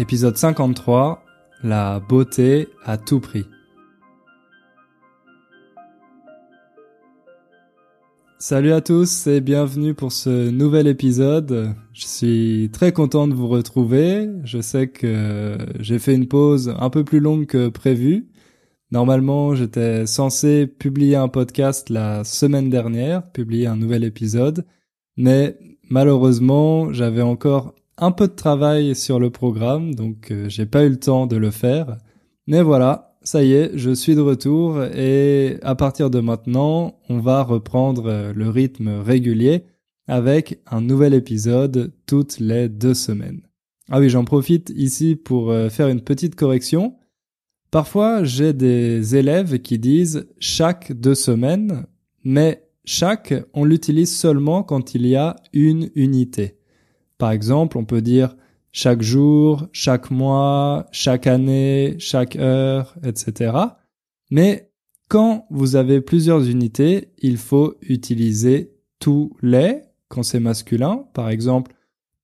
épisode 53, la beauté à tout prix. Salut à tous et bienvenue pour ce nouvel épisode. Je suis très content de vous retrouver. Je sais que j'ai fait une pause un peu plus longue que prévu. Normalement, j'étais censé publier un podcast la semaine dernière, publier un nouvel épisode, mais malheureusement, j'avais encore un peu de travail sur le programme, donc euh, j'ai pas eu le temps de le faire. Mais voilà, ça y est, je suis de retour et à partir de maintenant, on va reprendre euh, le rythme régulier avec un nouvel épisode toutes les deux semaines. Ah oui, j'en profite ici pour euh, faire une petite correction. Parfois, j'ai des élèves qui disent chaque deux semaines, mais chaque, on l'utilise seulement quand il y a une unité. Par exemple, on peut dire chaque jour, chaque mois, chaque année, chaque heure, etc. Mais quand vous avez plusieurs unités, il faut utiliser tous les, quand c'est masculin, par exemple,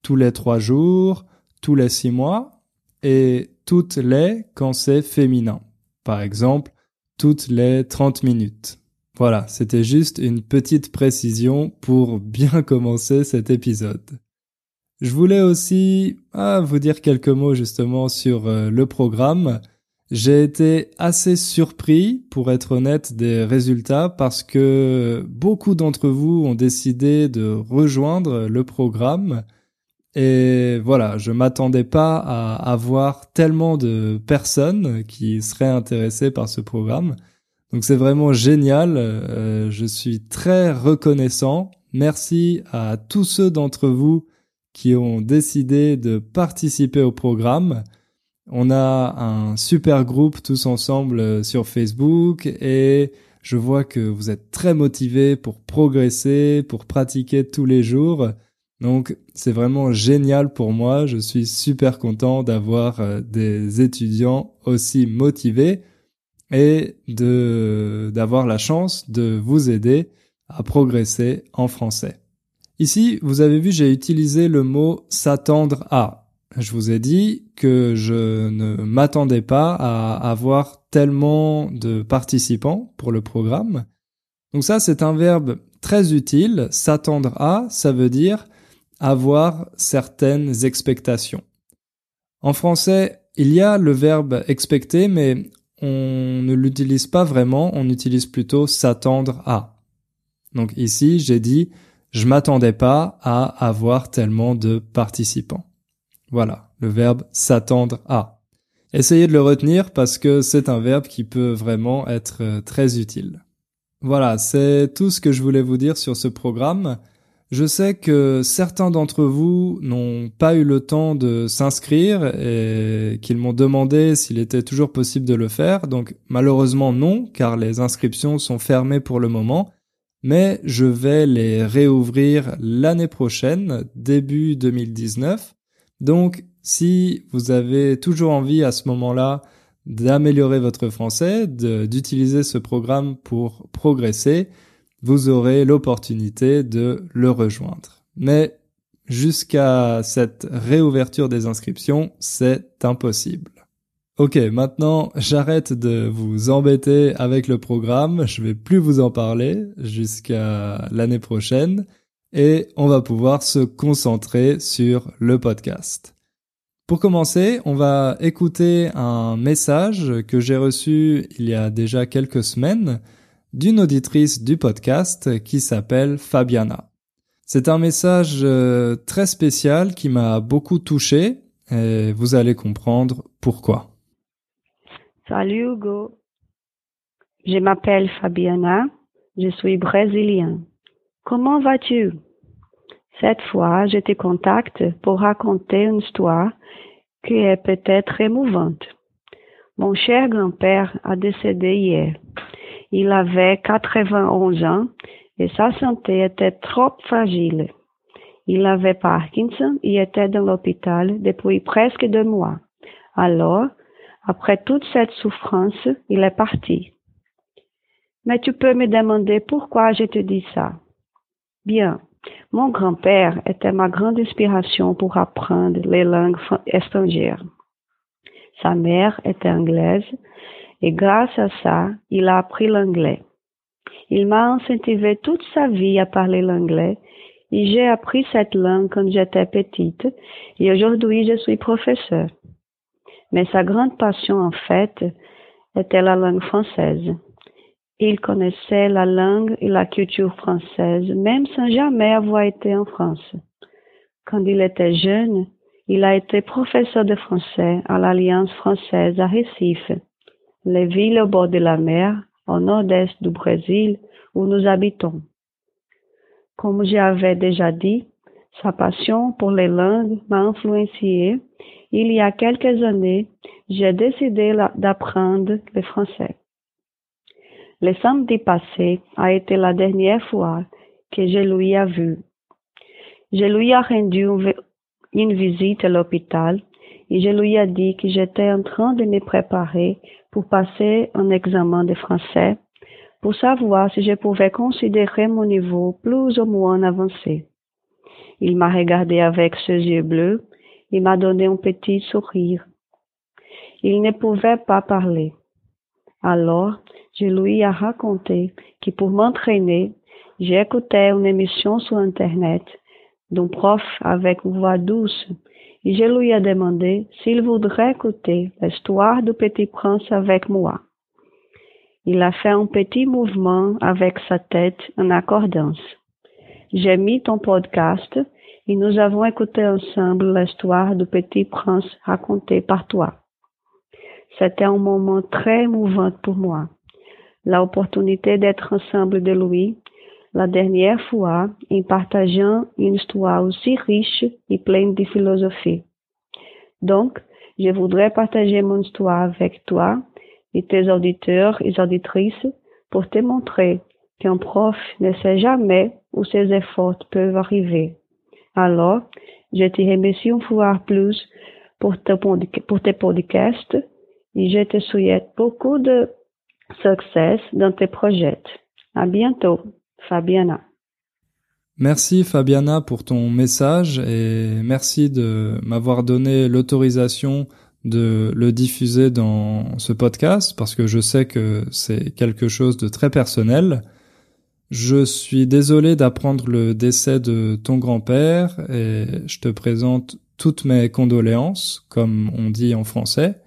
tous les trois jours, tous les six mois, et toutes les quand c'est féminin. Par exemple, toutes les 30 minutes. Voilà, c'était juste une petite précision pour bien commencer cet épisode. Je voulais aussi ah, vous dire quelques mots justement sur euh, le programme. J'ai été assez surpris, pour être honnête, des résultats parce que beaucoup d'entre vous ont décidé de rejoindre le programme. Et voilà, je m'attendais pas à avoir tellement de personnes qui seraient intéressées par ce programme. Donc c'est vraiment génial. Euh, je suis très reconnaissant. Merci à tous ceux d'entre vous qui ont décidé de participer au programme. On a un super groupe tous ensemble euh, sur Facebook et je vois que vous êtes très motivés pour progresser, pour pratiquer tous les jours. Donc c'est vraiment génial pour moi. Je suis super content d'avoir euh, des étudiants aussi motivés et d'avoir la chance de vous aider à progresser en français. Ici, vous avez vu, j'ai utilisé le mot s'attendre à. Je vous ai dit que je ne m'attendais pas à avoir tellement de participants pour le programme. Donc ça, c'est un verbe très utile. S'attendre à, ça veut dire avoir certaines expectations. En français, il y a le verbe expecter, mais on ne l'utilise pas vraiment, on utilise plutôt s'attendre à. Donc ici, j'ai dit je m'attendais pas à avoir tellement de participants. Voilà, le verbe s'attendre à. Essayez de le retenir parce que c'est un verbe qui peut vraiment être euh, très utile. Voilà, c'est tout ce que je voulais vous dire sur ce programme. Je sais que certains d'entre vous n'ont pas eu le temps de s'inscrire et qu'ils m'ont demandé s'il était toujours possible de le faire. Donc malheureusement non, car les inscriptions sont fermées pour le moment mais je vais les réouvrir l'année prochaine, début 2019. Donc, si vous avez toujours envie à ce moment-là d'améliorer votre français, d'utiliser ce programme pour progresser, vous aurez l'opportunité de le rejoindre. Mais jusqu'à cette réouverture des inscriptions, c'est impossible. Ok, maintenant j'arrête de vous embêter avec le programme, je vais plus vous en parler jusqu'à l'année prochaine et on va pouvoir se concentrer sur le podcast. Pour commencer, on va écouter un message que j'ai reçu il y a déjà quelques semaines d'une auditrice du podcast qui s'appelle Fabiana. C'est un message euh, très spécial qui m'a beaucoup touché et vous allez comprendre pourquoi. Salut Hugo. Je m'appelle Fabiana. Je suis brésilienne. Comment vas-tu? Cette fois, je te contacte pour raconter une histoire qui est peut-être émouvante. Mon cher grand-père a décédé hier. Il avait 91 ans et sa santé était trop fragile. Il avait Parkinson et était dans l'hôpital depuis presque deux mois. Alors, après toute cette souffrance, il est parti. Mais tu peux me demander pourquoi je te dis ça? Bien, mon grand-père était ma grande inspiration pour apprendre les langues étrangères. Sa mère était anglaise et grâce à ça, il a appris l'anglais. Il m'a incentivé toute sa vie à parler l'anglais et j'ai appris cette langue quand j'étais petite et aujourd'hui je suis professeur. Mais sa grande passion en fait était la langue française. Il connaissait la langue et la culture française même sans jamais avoir été en France. Quand il était jeune, il a été professeur de français à l'Alliance française à Recife, les villes au bord de la mer, au nord-est du Brésil, où nous habitons. Comme j'avais déjà dit, sa passion pour les langues m'a influencé. Il y a quelques années, j'ai décidé d'apprendre le français. Le samedi passé a été la dernière fois que je lui ai vu. Je lui ai rendu une visite à l'hôpital et je lui ai dit que j'étais en train de me préparer pour passer un examen de français pour savoir si je pouvais considérer mon niveau plus ou moins avancé. Il m'a regardé avec ses yeux bleus et m'a donné un petit sourire. Il ne pouvait pas parler. Alors, je lui ai raconté que pour m'entraîner, j'écoutais une émission sur Internet d'un prof avec une voix douce et je lui ai demandé s'il voudrait écouter l'histoire du petit prince avec moi. Il a fait un petit mouvement avec sa tête en accordance. J'ai mis ton podcast et nous avons écouté ensemble l'histoire du petit prince racontée par toi. C'était un moment très émouvant pour moi. L'opportunité d'être ensemble de lui la dernière fois en partageant une histoire aussi riche et pleine de philosophie. Donc, je voudrais partager mon histoire avec toi et tes auditeurs et auditrices pour te montrer qu'un prof ne sait jamais où ses efforts peuvent arriver. Alors, je te remercie une fois plus pour, pour tes podcasts et je te souhaite beaucoup de succès dans tes projets. À bientôt. Fabiana. Merci Fabiana pour ton message et merci de m'avoir donné l'autorisation de le diffuser dans ce podcast parce que je sais que c'est quelque chose de très personnel. Je suis désolé d'apprendre le décès de ton grand-père et je te présente toutes mes condoléances, comme on dit en français.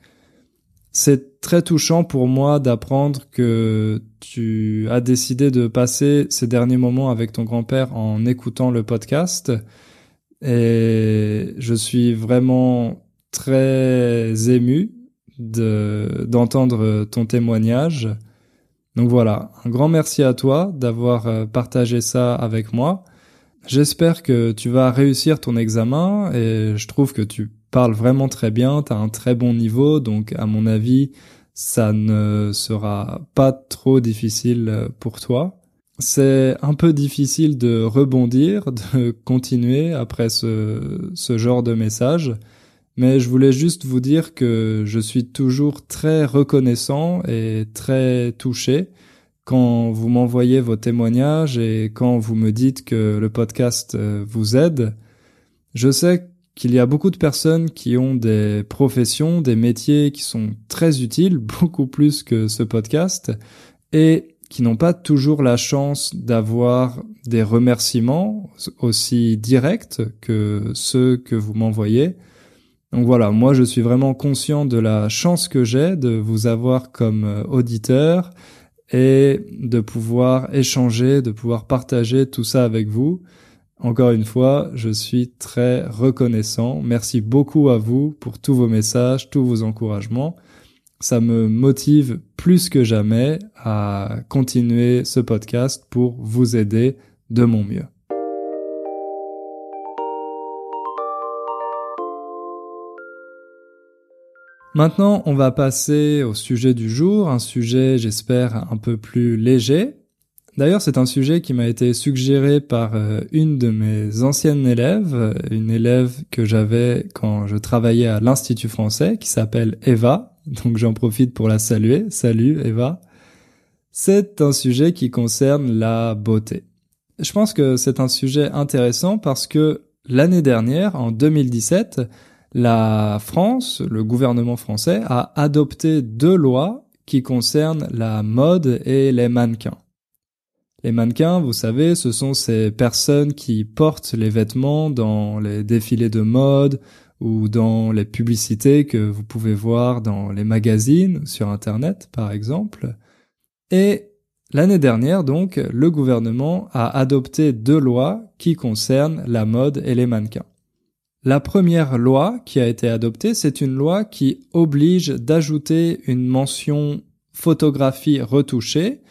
C'est très touchant pour moi d'apprendre que tu as décidé de passer ces derniers moments avec ton grand-père en écoutant le podcast. Et je suis vraiment très ému de, d'entendre ton témoignage. Donc voilà, un grand merci à toi d'avoir euh, partagé ça avec moi. J'espère que tu vas réussir ton examen et je trouve que tu parles vraiment très bien, tu as un très bon niveau, donc à mon avis, ça ne sera pas trop difficile pour toi. C'est un peu difficile de rebondir, de continuer après ce, ce genre de message, mais je voulais juste vous dire que je suis toujours très reconnaissant et très touché quand vous m'envoyez vos témoignages et quand vous me dites que le podcast vous aide. Je sais qu'il y a beaucoup de personnes qui ont des professions, des métiers qui sont très utiles, beaucoup plus que ce podcast, et qui n'ont pas toujours la chance d'avoir des remerciements aussi directs que ceux que vous m'envoyez. Donc voilà, moi je suis vraiment conscient de la chance que j'ai de vous avoir comme euh, auditeur et de pouvoir échanger, de pouvoir partager tout ça avec vous. Encore une fois, je suis très reconnaissant. Merci beaucoup à vous pour tous vos messages, tous vos encouragements. Ça me motive plus que jamais à continuer ce podcast pour vous aider de mon mieux. Maintenant, on va passer au sujet du jour, un sujet, j'espère, un peu plus léger, D'ailleurs, c'est un sujet qui m'a été suggéré par euh, une de mes anciennes élèves, une élève que j'avais quand je travaillais à l'Institut français, qui s'appelle Eva. Donc j'en profite pour la saluer. Salut Eva. C'est un sujet qui concerne la beauté. Je pense que c'est un sujet intéressant parce que l'année dernière, en 2017, la France, le gouvernement français, a adopté deux lois qui concernent la mode et les mannequins. Les mannequins, vous savez, ce sont ces personnes qui portent les vêtements dans les défilés de mode ou dans les publicités que vous pouvez voir dans les magazines sur Internet, par exemple. Et l'année dernière, donc, le gouvernement a adopté deux lois qui concernent la mode et les mannequins. La première loi qui a été adoptée, c'est une loi qui oblige d'ajouter une mention photographie retouchée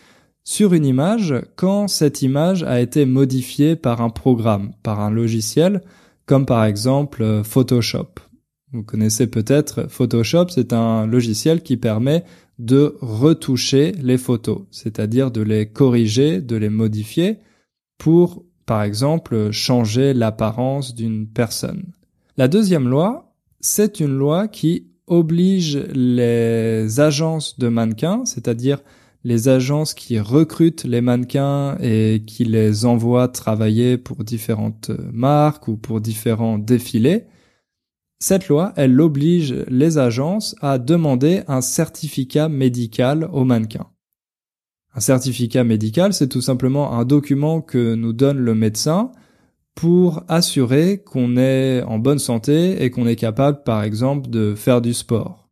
sur une image quand cette image a été modifiée par un programme, par un logiciel, comme par exemple euh, Photoshop. Vous connaissez peut-être Photoshop, c'est un logiciel qui permet de retoucher les photos, c'est-à-dire de les corriger, de les modifier pour, par exemple, changer l'apparence d'une personne. La deuxième loi, c'est une loi qui oblige les agences de mannequins, c'est-à-dire les agences qui recrutent les mannequins et qui les envoient travailler pour différentes marques ou pour différents défilés, cette loi, elle oblige les agences à demander un certificat médical aux mannequins. Un certificat médical, c'est tout simplement un document que nous donne le médecin pour assurer qu'on est en bonne santé et qu'on est capable, par exemple, de faire du sport.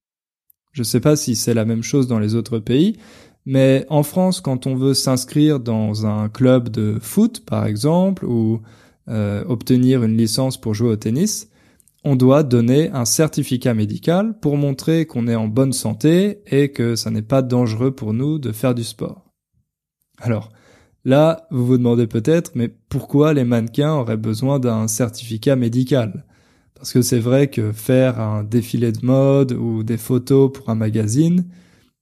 Je ne sais pas si c'est la même chose dans les autres pays, mais en France, quand on veut s'inscrire dans un club de foot, par exemple, ou euh, obtenir une licence pour jouer au tennis, on doit donner un certificat médical pour montrer qu'on est en bonne santé et que ça n'est pas dangereux pour nous de faire du sport. Alors, là, vous vous demandez peut-être, mais pourquoi les mannequins auraient besoin d'un certificat médical? Parce que c'est vrai que faire un défilé de mode ou des photos pour un magazine,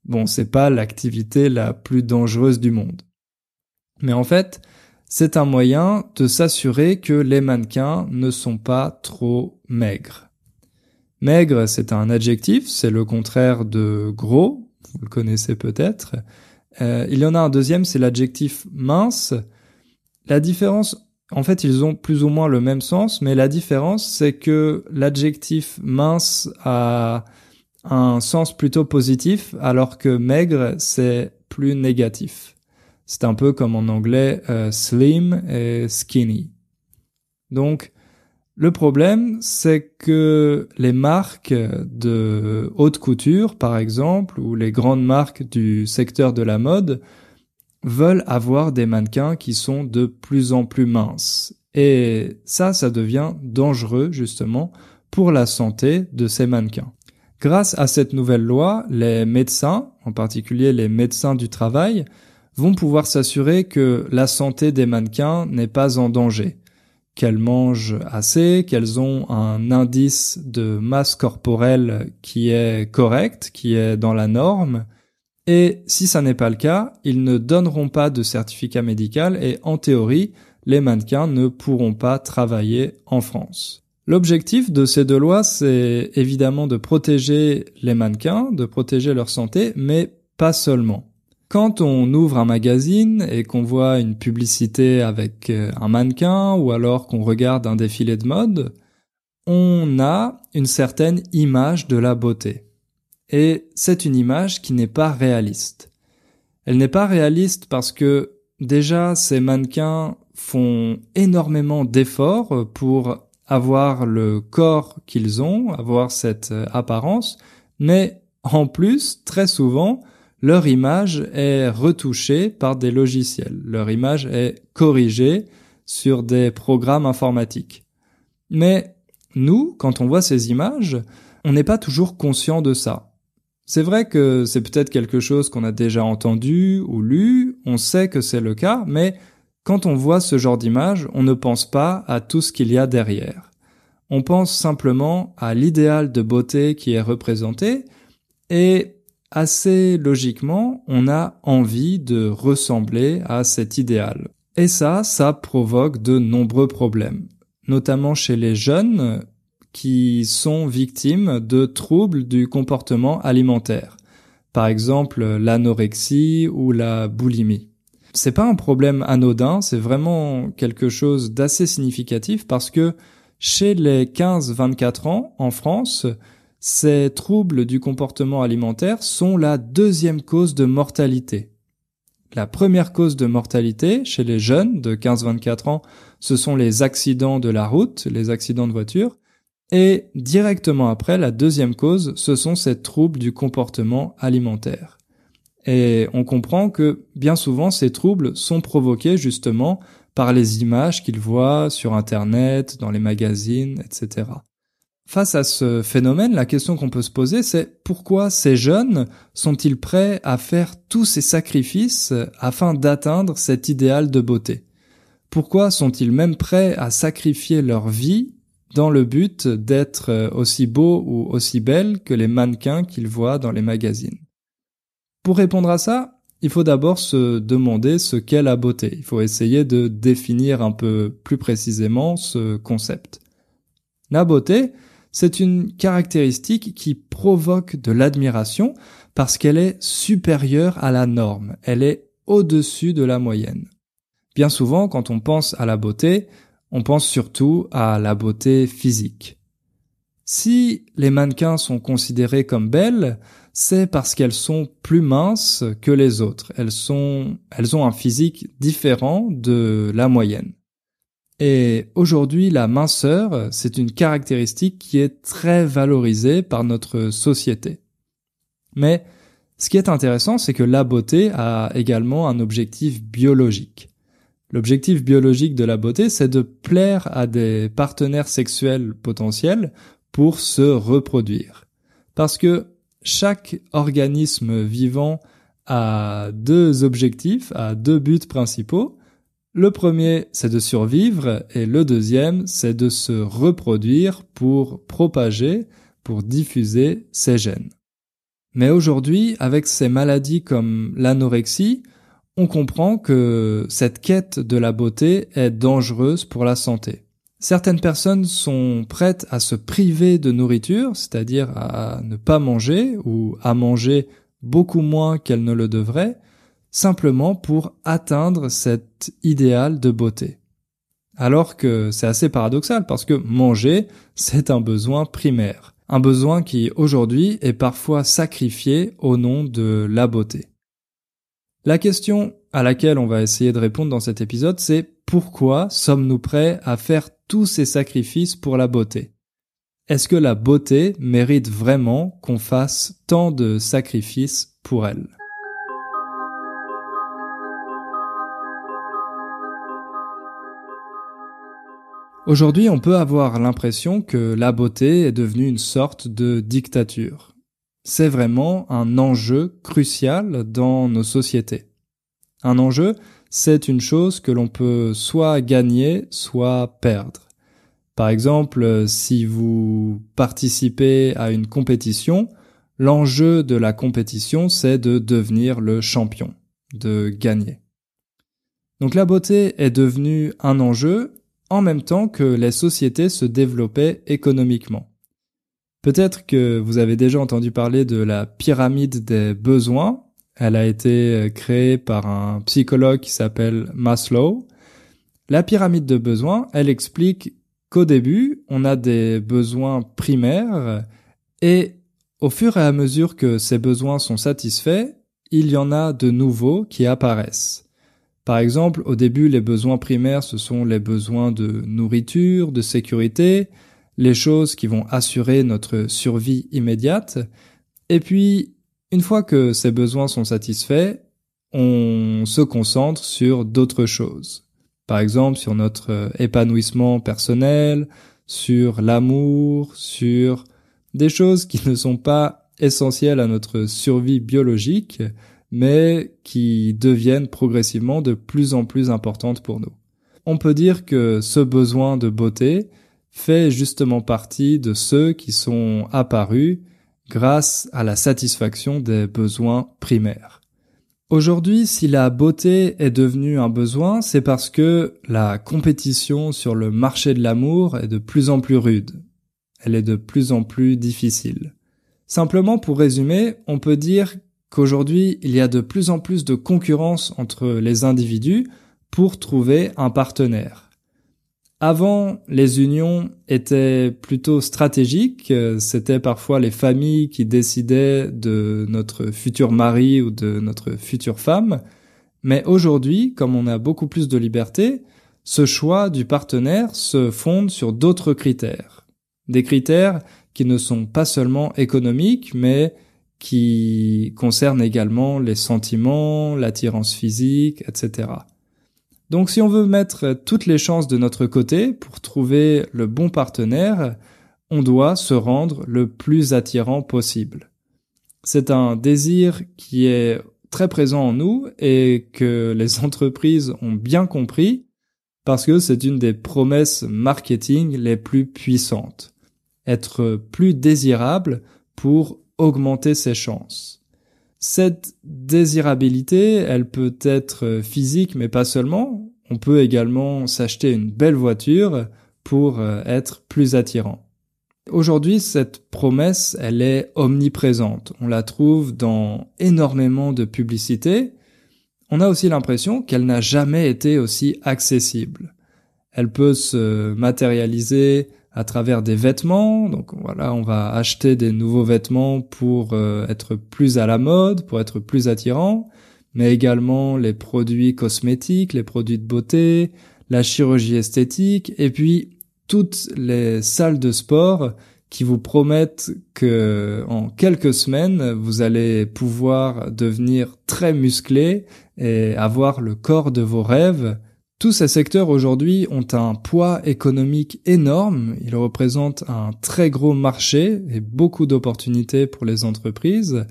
Bon, c'est pas l'activité la plus dangereuse du monde. Mais en fait, c'est un moyen de s'assurer que les mannequins ne sont pas trop maigres. Maigre, c'est un adjectif, c'est le contraire de gros, vous le connaissez peut-être. Euh, il y en a un deuxième, c'est l'adjectif mince. La différence, en fait, ils ont plus ou moins le même sens, mais la différence, c'est que l'adjectif mince a un sens plutôt positif, alors que maigre, c'est plus négatif. C'est un peu comme en anglais euh, slim et skinny. Donc, le problème, c'est que les marques de haute couture, par exemple, ou les grandes marques du secteur de la mode, veulent avoir des mannequins qui sont de plus en plus minces. Et ça, ça devient dangereux, justement, pour la santé de ces mannequins. Grâce à cette nouvelle loi, les médecins, en particulier les médecins du travail, vont pouvoir s'assurer que la santé des mannequins n'est pas en danger, qu'elles mangent assez, qu'elles ont un indice de masse corporelle qui est correct, qui est dans la norme, et si ça n'est pas le cas, ils ne donneront pas de certificat médical et en théorie, les mannequins ne pourront pas travailler en France. L'objectif de ces deux lois, c'est évidemment de protéger les mannequins, de protéger leur santé, mais pas seulement. Quand on ouvre un magazine et qu'on voit une publicité avec euh, un mannequin ou alors qu'on regarde un défilé de mode, on a une certaine image de la beauté. Et c'est une image qui n'est pas réaliste. Elle n'est pas réaliste parce que déjà ces mannequins font énormément d'efforts pour avoir le corps qu'ils ont, avoir cette euh, apparence, mais en plus, très souvent, leur image est retouchée par des logiciels. Leur image est corrigée sur des programmes informatiques. Mais nous, quand on voit ces images, on n'est pas toujours conscient de ça. C'est vrai que c'est peut-être quelque chose qu'on a déjà entendu ou lu, on sait que c'est le cas, mais quand on voit ce genre d'image, on ne pense pas à tout ce qu'il y a derrière. On pense simplement à l'idéal de beauté qui est représenté et assez logiquement, on a envie de ressembler à cet idéal. Et ça, ça provoque de nombreux problèmes, notamment chez les jeunes qui sont victimes de troubles du comportement alimentaire. Par exemple, l'anorexie ou la boulimie c'est pas un problème anodin, c'est vraiment quelque chose d'assez significatif parce que chez les 15-24 ans en France, ces troubles du comportement alimentaire sont la deuxième cause de mortalité. La première cause de mortalité chez les jeunes de 15-24 ans, ce sont les accidents de la route, les accidents de voiture. Et directement après, la deuxième cause, ce sont ces troubles du comportement alimentaire. Et on comprend que bien souvent ces troubles sont provoqués justement par les images qu'ils voient sur Internet, dans les magazines, etc. Face à ce phénomène, la question qu'on peut se poser, c'est pourquoi ces jeunes sont-ils prêts à faire tous ces sacrifices afin d'atteindre cet idéal de beauté? Pourquoi sont-ils même prêts à sacrifier leur vie dans le but d'être aussi beaux ou aussi belles que les mannequins qu'ils voient dans les magazines? Pour répondre à ça, il faut d'abord se demander ce qu'est la beauté. Il faut essayer de définir un peu plus précisément ce concept. La beauté, c'est une caractéristique qui provoque de l'admiration parce qu'elle est supérieure à la norme, elle est au-dessus de la moyenne. Bien souvent, quand on pense à la beauté, on pense surtout à la beauté physique. Si les mannequins sont considérés comme belles, c'est parce qu'elles sont plus minces que les autres. Elles ont un physique différent de la moyenne. Et aujourd'hui, la minceur, c'est une caractéristique qui est très valorisée par notre société. Mais ce qui est intéressant, c'est que la beauté a également un objectif biologique. L'objectif biologique de la beauté, c'est de plaire à des partenaires sexuels potentiels pour se reproduire. Parce que chaque organisme vivant a deux objectifs, a deux buts principaux. Le premier, c'est de survivre et le deuxième, c'est de se reproduire pour propager, pour diffuser ses gènes. Mais aujourd'hui, avec ces maladies comme l'anorexie, on comprend que cette quête de la beauté est dangereuse pour la santé. Certaines personnes sont prêtes à se priver de nourriture, c'est-à-dire à ne pas manger ou à manger beaucoup moins qu'elles ne le devraient, simplement pour atteindre cet idéal de beauté. Alors que c'est assez paradoxal parce que manger, c'est un besoin primaire. Un besoin qui aujourd'hui est parfois sacrifié au nom de la beauté. La question à laquelle on va essayer de répondre dans cet épisode, c'est pourquoi sommes-nous prêts à faire tous ces sacrifices pour la beauté? Est-ce que la beauté mérite vraiment qu'on fasse tant de sacrifices pour elle? Aujourd'hui, on peut avoir l'impression que la beauté est devenue une sorte de dictature. C'est vraiment un enjeu crucial dans nos sociétés. Un enjeu, c'est une chose que l'on peut soit gagner, soit perdre. Par exemple, si vous participez à une compétition, l'enjeu de la compétition, c'est de devenir le champion, de gagner. Donc la beauté est devenue un enjeu en même temps que les sociétés se développaient économiquement. Peut-être que vous avez déjà entendu parler de la pyramide des besoins. Elle a été euh, créée par un psychologue qui s'appelle Maslow. La pyramide de besoins, elle explique qu'au début, on a des besoins primaires et au fur et à mesure que ces besoins sont satisfaits, il y en a de nouveaux qui apparaissent. Par exemple, au début, les besoins primaires, ce sont les besoins de nourriture, de sécurité, les choses qui vont assurer notre survie immédiate. Et puis, une fois que ces besoins sont satisfaits, on se concentre sur d'autres choses. Par exemple, sur notre épanouissement personnel, sur l'amour, sur des choses qui ne sont pas essentielles à notre survie biologique, mais qui deviennent progressivement de plus en plus importantes pour nous. On peut dire que ce besoin de beauté fait justement partie de ceux qui sont apparus grâce à la satisfaction des besoins primaires. Aujourd'hui, si la beauté est devenue un besoin, c'est parce que la compétition sur le marché de l'amour est de plus en plus rude. Elle est de plus en plus difficile. Simplement pour résumer, on peut dire qu'aujourd'hui il y a de plus en plus de concurrence entre les individus pour trouver un partenaire. Avant, les unions étaient plutôt stratégiques, c'était parfois les familles qui décidaient de notre futur mari ou de notre future femme, mais aujourd'hui, comme on a beaucoup plus de liberté, ce choix du partenaire se fonde sur d'autres critères. Des critères qui ne sont pas seulement économiques, mais qui concernent également les sentiments, l'attirance physique, etc. Donc si on veut mettre toutes les chances de notre côté pour trouver le bon partenaire, on doit se rendre le plus attirant possible. C'est un désir qui est très présent en nous et que les entreprises ont bien compris parce que c'est une des promesses marketing les plus puissantes. Être plus désirable pour augmenter ses chances. Cette désirabilité, elle peut être physique, mais pas seulement. On peut également s'acheter une belle voiture pour euh, être plus attirant. Aujourd'hui, cette promesse, elle est omniprésente. On la trouve dans énormément de publicités. On a aussi l'impression qu'elle n'a jamais été aussi accessible. Elle peut se matérialiser à travers des vêtements. Donc voilà, on va acheter des nouveaux vêtements pour euh, être plus à la mode, pour être plus attirant, mais également les produits cosmétiques, les produits de beauté, la chirurgie esthétique, et puis toutes les salles de sport qui vous promettent que en quelques semaines vous allez pouvoir devenir très musclé et avoir le corps de vos rêves tous ces secteurs aujourd'hui ont un poids économique énorme, ils représentent un très gros marché et beaucoup d'opportunités pour les entreprises.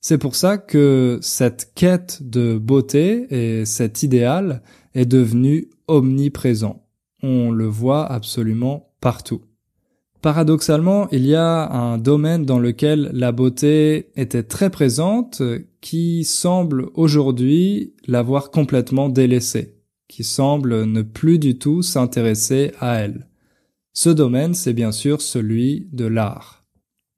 C'est pour ça que cette quête de beauté et cet idéal est devenu omniprésent. On le voit absolument partout. Paradoxalement, il y a un domaine dans lequel la beauté était très présente qui semble aujourd'hui l'avoir complètement délaissée qui semble ne plus du tout s'intéresser à elle. Ce domaine, c'est bien sûr celui de l'art.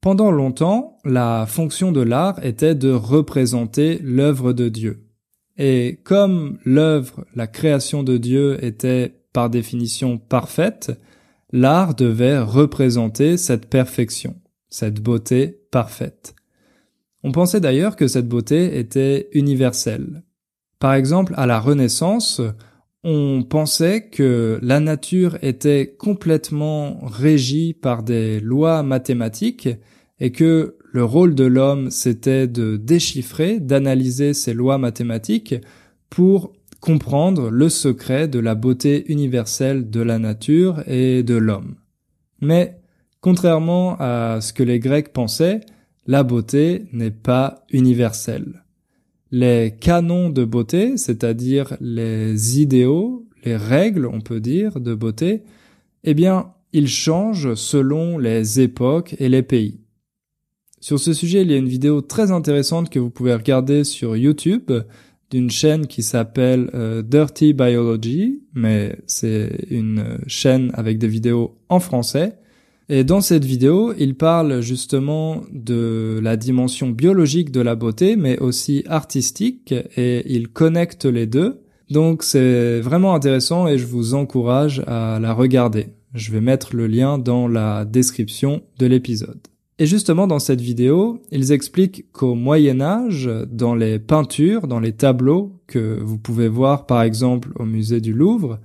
Pendant longtemps, la fonction de l'art était de représenter l'œuvre de Dieu. Et comme l'œuvre, la création de Dieu était par définition parfaite, l'art devait représenter cette perfection, cette beauté parfaite. On pensait d'ailleurs que cette beauté était universelle. Par exemple, à la Renaissance, on pensait que la nature était complètement régie par des lois mathématiques et que le rôle de l'homme c'était de déchiffrer, d'analyser ces lois mathématiques pour comprendre le secret de la beauté universelle de la nature et de l'homme. Mais, contrairement à ce que les Grecs pensaient, la beauté n'est pas universelle les canons de beauté, c'est-à-dire les idéaux, les règles, on peut dire, de beauté, eh bien, ils changent selon les époques et les pays. Sur ce sujet, il y a une vidéo très intéressante que vous pouvez regarder sur YouTube d'une chaîne qui s'appelle euh, Dirty Biology, mais c'est une chaîne avec des vidéos en français. Et dans cette vidéo, il parle justement de la dimension biologique de la beauté, mais aussi artistique, et il connecte les deux. Donc c'est vraiment intéressant et je vous encourage à la regarder. Je vais mettre le lien dans la description de l'épisode. Et justement dans cette vidéo, ils expliquent qu'au Moyen Âge, dans les peintures, dans les tableaux que vous pouvez voir par exemple au musée du Louvre,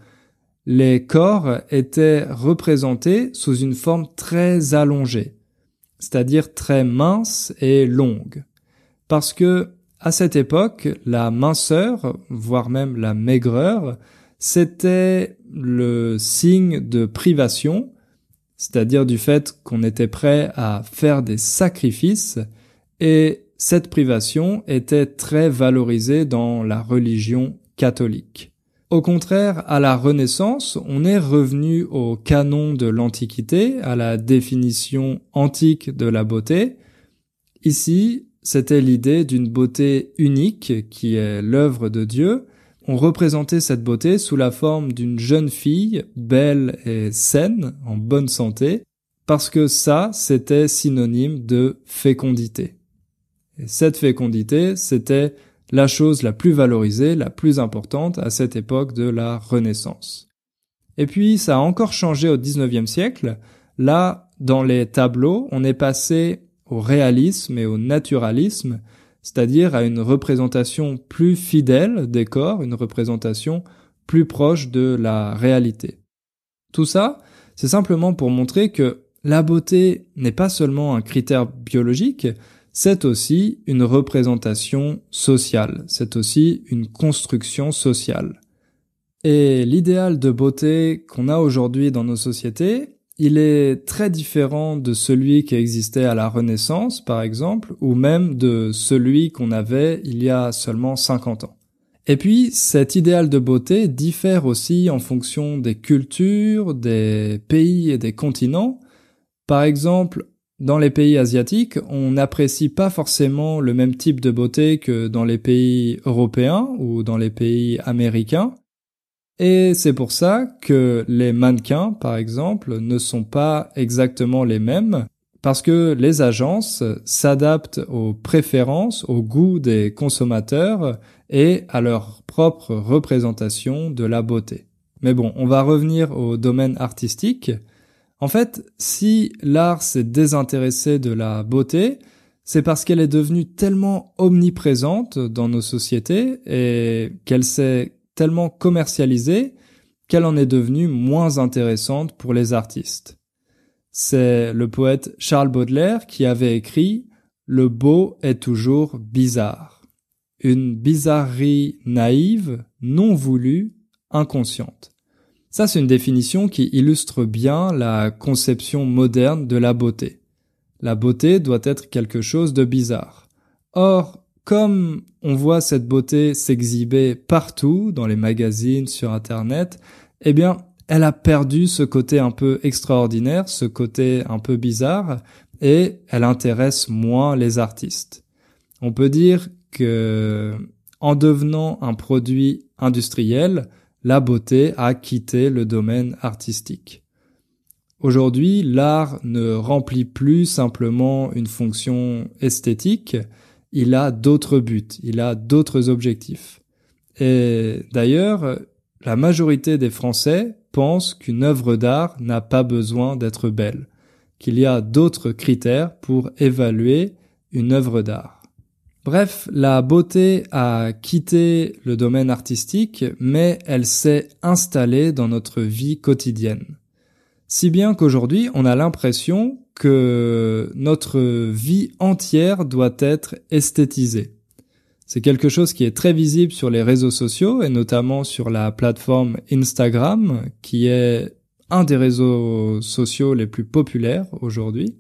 les corps étaient représentés sous une forme très allongée, c'est-à-dire très mince et longue. Parce que, à cette époque, la minceur, voire même la maigreur, c'était le signe de privation, c'est-à-dire du fait qu'on était prêt à faire des sacrifices, et cette privation était très valorisée dans la religion catholique. Au contraire, à la Renaissance, on est revenu au canon de l'Antiquité, à la définition antique de la beauté. Ici, c'était l'idée d'une beauté unique qui est l'œuvre de Dieu. On représentait cette beauté sous la forme d'une jeune fille belle et saine, en bonne santé, parce que ça, c'était synonyme de fécondité. Et cette fécondité, c'était la chose la plus valorisée, la plus importante à cette époque de la Renaissance. Et puis ça a encore changé au 19e siècle. Là, dans les tableaux, on est passé au réalisme et au naturalisme, c'est-à-dire à une représentation plus fidèle des corps, une représentation plus proche de la réalité. Tout ça, c'est simplement pour montrer que la beauté n'est pas seulement un critère biologique, c'est aussi une représentation sociale, c'est aussi une construction sociale. Et l'idéal de beauté qu'on a aujourd'hui dans nos sociétés, il est très différent de celui qui existait à la Renaissance, par exemple, ou même de celui qu'on avait il y a seulement 50 ans. Et puis, cet idéal de beauté diffère aussi en fonction des cultures, des pays et des continents. Par exemple, dans les pays asiatiques, on n'apprécie pas forcément le même type de beauté que dans les pays européens ou dans les pays américains. Et c'est pour ça que les mannequins, par exemple, ne sont pas exactement les mêmes, parce que les agences s'adaptent aux préférences, aux goûts des consommateurs et à leur propre représentation de la beauté. Mais bon, on va revenir au domaine artistique. En fait, si l'art s'est désintéressé de la beauté, c'est parce qu'elle est devenue tellement omniprésente dans nos sociétés et qu'elle s'est tellement commercialisée qu'elle en est devenue moins intéressante pour les artistes. C'est le poète Charles Baudelaire qui avait écrit Le beau est toujours bizarre. Une bizarrerie naïve, non voulue, inconsciente. Ça, c'est une définition qui illustre bien la conception moderne de la beauté. La beauté doit être quelque chose de bizarre. Or, comme on voit cette beauté s'exhiber partout, dans les magazines, sur Internet, eh bien, elle a perdu ce côté un peu extraordinaire, ce côté un peu bizarre, et elle intéresse moins les artistes. On peut dire que, en devenant un produit industriel, la beauté a quitté le domaine artistique. Aujourd'hui, l'art ne remplit plus simplement une fonction esthétique, il a d'autres buts, il a d'autres objectifs. Et d'ailleurs, la majorité des Français pensent qu'une œuvre d'art n'a pas besoin d'être belle, qu'il y a d'autres critères pour évaluer une œuvre d'art. Bref, la beauté a quitté le domaine artistique, mais elle s'est installée dans notre vie quotidienne. Si bien qu'aujourd'hui, on a l'impression que notre vie entière doit être esthétisée. C'est quelque chose qui est très visible sur les réseaux sociaux et notamment sur la plateforme Instagram qui est un des réseaux sociaux les plus populaires aujourd'hui.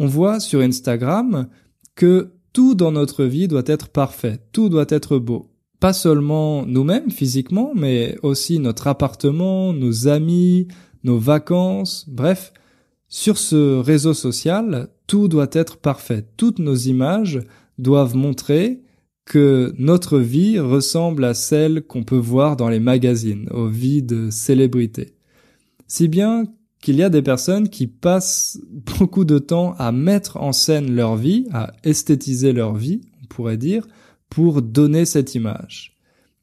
On voit sur Instagram que tout dans notre vie doit être parfait, tout doit être beau. Pas seulement nous-mêmes physiquement, mais aussi notre appartement, nos amis, nos vacances, bref, sur ce réseau social, tout doit être parfait. Toutes nos images doivent montrer que notre vie ressemble à celle qu'on peut voir dans les magazines, aux vies de célébrités. Si bien qu'il y a des personnes qui passent beaucoup de temps à mettre en scène leur vie, à esthétiser leur vie, on pourrait dire, pour donner cette image.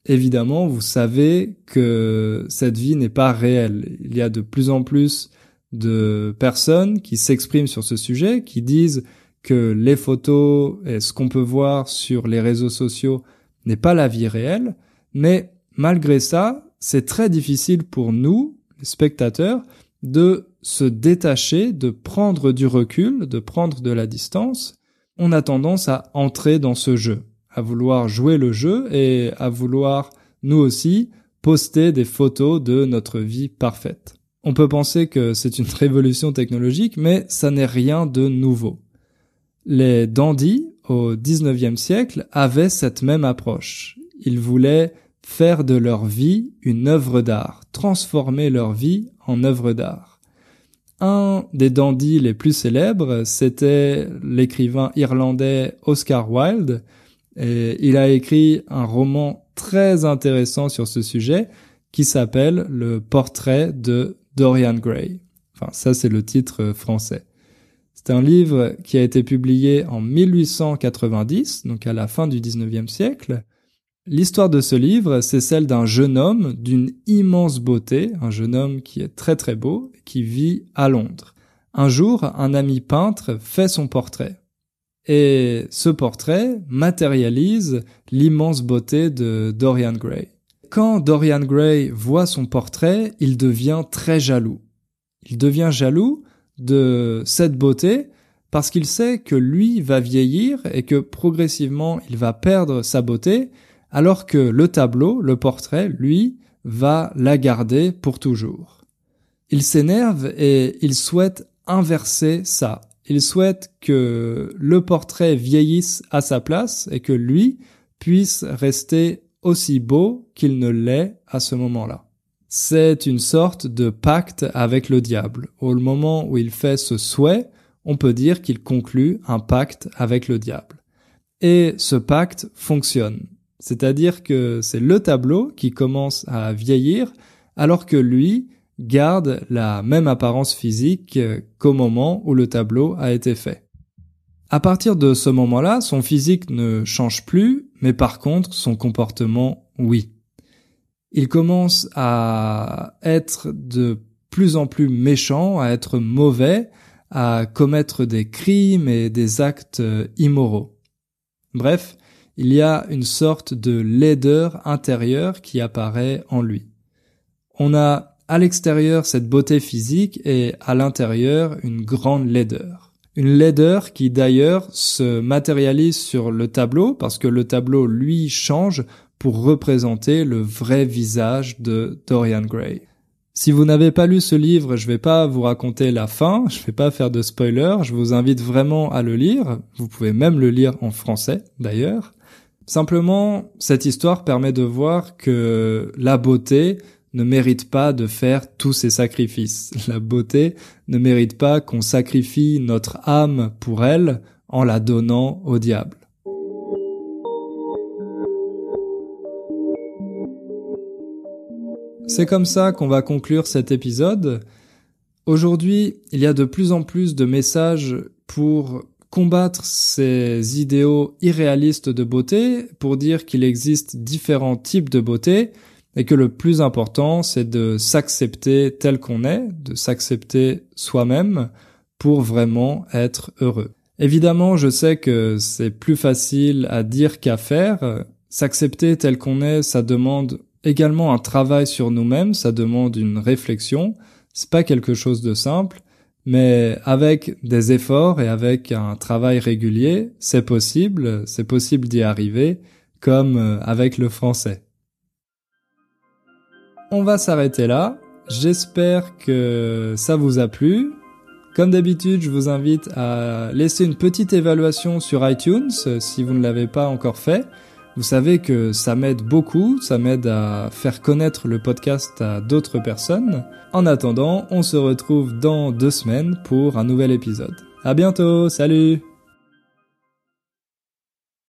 Évidemment, vous savez que cette vie n'est pas réelle. Il y a de plus en plus de personnes qui s'expriment sur ce sujet, qui disent que les photos et ce qu'on peut voir sur les réseaux sociaux n'est pas la vie réelle, mais malgré ça, c'est très difficile pour nous, les spectateurs, de se détacher, de prendre du recul, de prendre de la distance. On a tendance à entrer dans ce jeu, à vouloir jouer le jeu et à vouloir, nous aussi, poster des photos de notre vie parfaite. On peut penser que c'est une révolution technologique, mais ça n'est rien de nouveau. Les dandys, au XIXe siècle, avaient cette même approche. Ils voulaient faire de leur vie une œuvre d'art, transformer leur vie en œuvre d'art. Un des dandys les plus célèbres, c'était l'écrivain irlandais Oscar Wilde, et il a écrit un roman très intéressant sur ce sujet qui s'appelle Le portrait de Dorian Gray. Enfin, ça c'est le titre euh, français. C'est un livre qui a été publié en 1890, donc à la fin du 19e siècle. L'histoire de ce livre, c'est celle d'un jeune homme d'une immense beauté, un jeune homme qui est très très beau, qui vit à Londres. Un jour, un ami peintre fait son portrait. Et ce portrait matérialise l'immense beauté de Dorian Gray. Quand Dorian Gray voit son portrait, il devient très jaloux. Il devient jaloux de cette beauté parce qu'il sait que lui va vieillir et que progressivement il va perdre sa beauté, alors que le tableau, le portrait, lui, va la garder pour toujours. Il s'énerve et il souhaite inverser ça. Il souhaite que le portrait vieillisse à sa place et que lui puisse rester aussi beau qu'il ne l'est à ce moment-là. C'est une sorte de pacte avec le diable. Au moment où il fait ce souhait, on peut dire qu'il conclut un pacte avec le diable. Et ce pacte fonctionne. C'est-à-dire que c'est le tableau qui commence à vieillir alors que lui garde la même apparence physique qu'au moment où le tableau a été fait. À partir de ce moment-là, son physique ne change plus, mais par contre son comportement, oui. Il commence à être de plus en plus méchant, à être mauvais, à commettre des crimes et des actes immoraux. Bref, il y a une sorte de laideur intérieure qui apparaît en lui. On a à l'extérieur cette beauté physique et à l'intérieur une grande laideur. Une laideur qui d'ailleurs se matérialise sur le tableau parce que le tableau lui change pour représenter le vrai visage de Dorian Gray. Si vous n'avez pas lu ce livre, je vais pas vous raconter la fin, je vais pas faire de spoiler, je vous invite vraiment à le lire. Vous pouvez même le lire en français, d'ailleurs. Simplement, cette histoire permet de voir que la beauté ne mérite pas de faire tous ces sacrifices. La beauté ne mérite pas qu'on sacrifie notre âme pour elle en la donnant au diable. C'est comme ça qu'on va conclure cet épisode. Aujourd'hui, il y a de plus en plus de messages pour combattre ces idéaux irréalistes de beauté, pour dire qu'il existe différents types de beauté, et que le plus important, c'est de s'accepter tel qu'on est, de s'accepter soi-même pour vraiment être heureux. Évidemment, je sais que c'est plus facile à dire qu'à faire. S'accepter tel qu'on est, ça demande également un travail sur nous-mêmes, ça demande une réflexion. C'est pas quelque chose de simple, mais avec des efforts et avec un travail régulier, c'est possible, c'est possible d'y arriver, comme euh, avec le français on va s'arrêter là. J'espère que ça vous a plu. Comme d'habitude, je vous invite à laisser une petite évaluation sur iTunes si vous ne l'avez pas encore fait. Vous savez que ça m'aide beaucoup, ça m'aide à faire connaître le podcast à d'autres personnes. En attendant, on se retrouve dans deux semaines pour un nouvel épisode. À bientôt, salut!